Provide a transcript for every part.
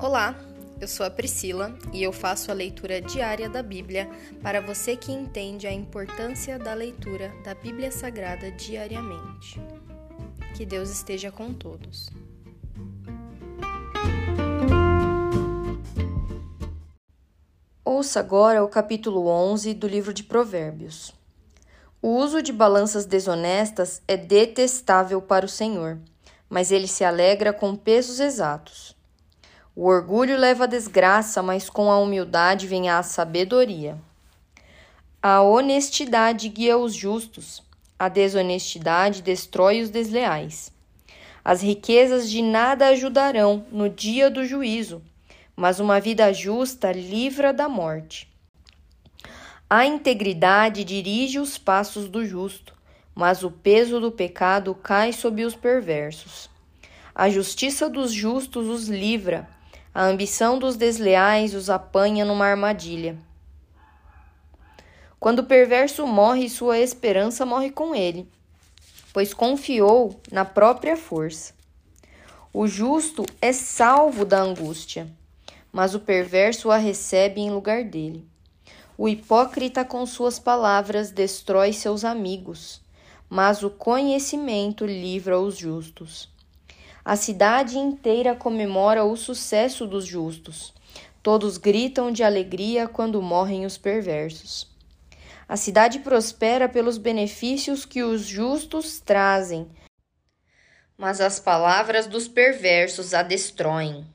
Olá, eu sou a Priscila e eu faço a leitura diária da Bíblia para você que entende a importância da leitura da Bíblia Sagrada diariamente. Que Deus esteja com todos. Ouça agora o capítulo 11 do livro de Provérbios. O uso de balanças desonestas é detestável para o Senhor, mas ele se alegra com pesos exatos. O orgulho leva à desgraça, mas com a humildade vem a sabedoria. A honestidade guia os justos, a desonestidade destrói os desleais. As riquezas de nada ajudarão no dia do juízo, mas uma vida justa livra da morte. A integridade dirige os passos do justo, mas o peso do pecado cai sobre os perversos. A justiça dos justos os livra, a ambição dos desleais os apanha numa armadilha. Quando o perverso morre, sua esperança morre com ele, pois confiou na própria força. O justo é salvo da angústia, mas o perverso a recebe em lugar dele. O hipócrita, com suas palavras, destrói seus amigos, mas o conhecimento livra os justos. A cidade inteira comemora o sucesso dos justos. Todos gritam de alegria quando morrem os perversos. A cidade prospera pelos benefícios que os justos trazem, mas as palavras dos perversos a destroem.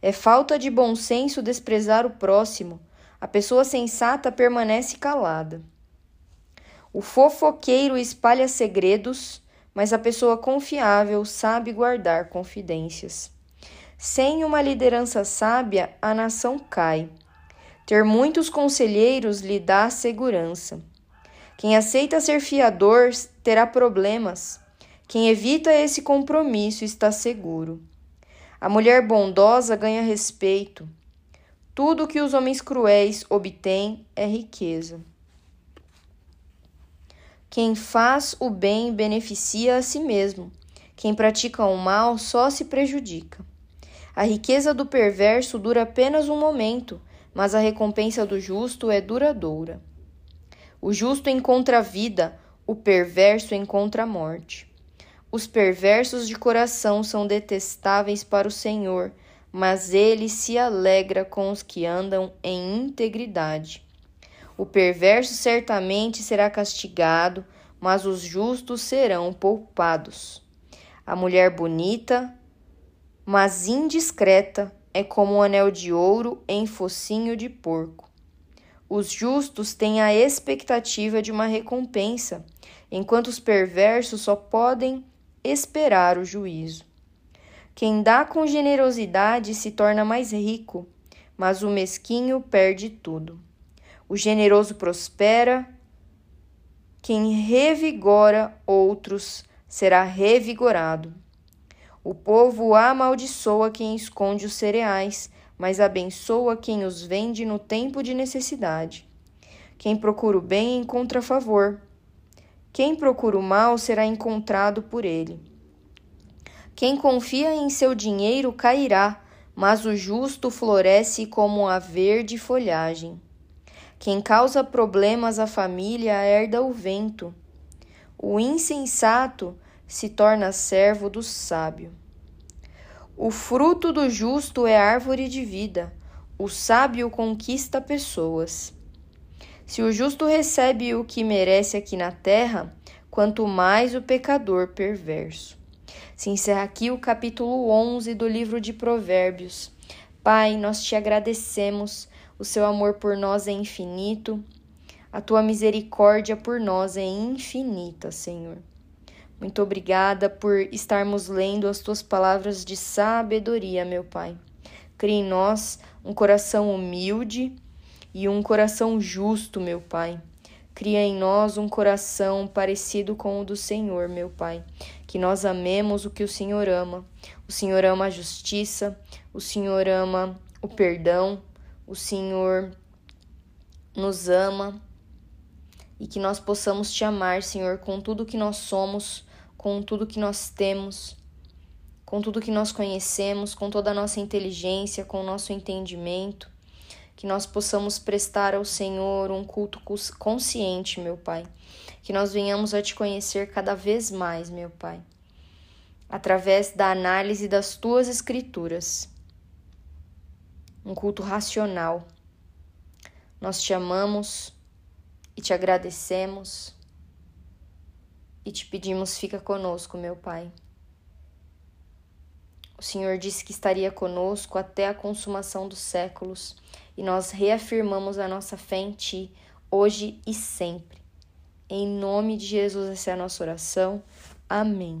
É falta de bom senso desprezar o próximo. A pessoa sensata permanece calada. O fofoqueiro espalha segredos mas a pessoa confiável sabe guardar confidências. Sem uma liderança sábia, a nação cai. Ter muitos conselheiros lhe dá segurança. Quem aceita ser fiador terá problemas. Quem evita esse compromisso está seguro. A mulher bondosa ganha respeito. Tudo que os homens cruéis obtêm é riqueza. Quem faz o bem beneficia a si mesmo. Quem pratica o mal só se prejudica. A riqueza do perverso dura apenas um momento, mas a recompensa do justo é duradoura. O justo encontra a vida, o perverso encontra a morte. Os perversos de coração são detestáveis para o Senhor, mas ele se alegra com os que andam em integridade. O perverso certamente será castigado, mas os justos serão poupados. A mulher bonita, mas indiscreta, é como um anel de ouro em focinho de porco. Os justos têm a expectativa de uma recompensa, enquanto os perversos só podem esperar o juízo. Quem dá com generosidade se torna mais rico, mas o mesquinho perde tudo. O generoso prospera, quem revigora outros será revigorado. O povo amaldiçoa quem esconde os cereais, mas abençoa quem os vende no tempo de necessidade. Quem procura o bem encontra favor. Quem procura o mal será encontrado por ele. Quem confia em seu dinheiro cairá, mas o justo floresce como a verde folhagem. Quem causa problemas à família herda o vento. O insensato se torna servo do sábio. O fruto do justo é árvore de vida, o sábio conquista pessoas. Se o justo recebe o que merece aqui na terra, quanto mais o pecador perverso. Se encerra aqui o capítulo 11 do livro de Provérbios. Pai, nós te agradecemos o seu amor por nós é infinito, a tua misericórdia por nós é infinita, Senhor. Muito obrigada por estarmos lendo as tuas palavras de sabedoria, meu Pai. Crie em nós um coração humilde e um coração justo, meu Pai. Cria em nós um coração parecido com o do Senhor, meu Pai. Que nós amemos o que o Senhor ama. O Senhor ama a justiça, o Senhor ama o perdão, o Senhor nos ama e que nós possamos te amar, Senhor, com tudo que nós somos, com tudo que nós temos com tudo que nós conhecemos, com toda a nossa inteligência, com o nosso entendimento, que nós possamos prestar ao Senhor um culto consciente, meu Pai, que nós venhamos a te conhecer cada vez mais, meu Pai, através da análise das tuas escrituras. Um culto racional. Nós te amamos e te agradecemos e te pedimos, fica conosco, meu Pai. O Senhor disse que estaria conosco até a consumação dos séculos, e nós reafirmamos a nossa fé em Ti, hoje e sempre. Em nome de Jesus, essa é a nossa oração. Amém.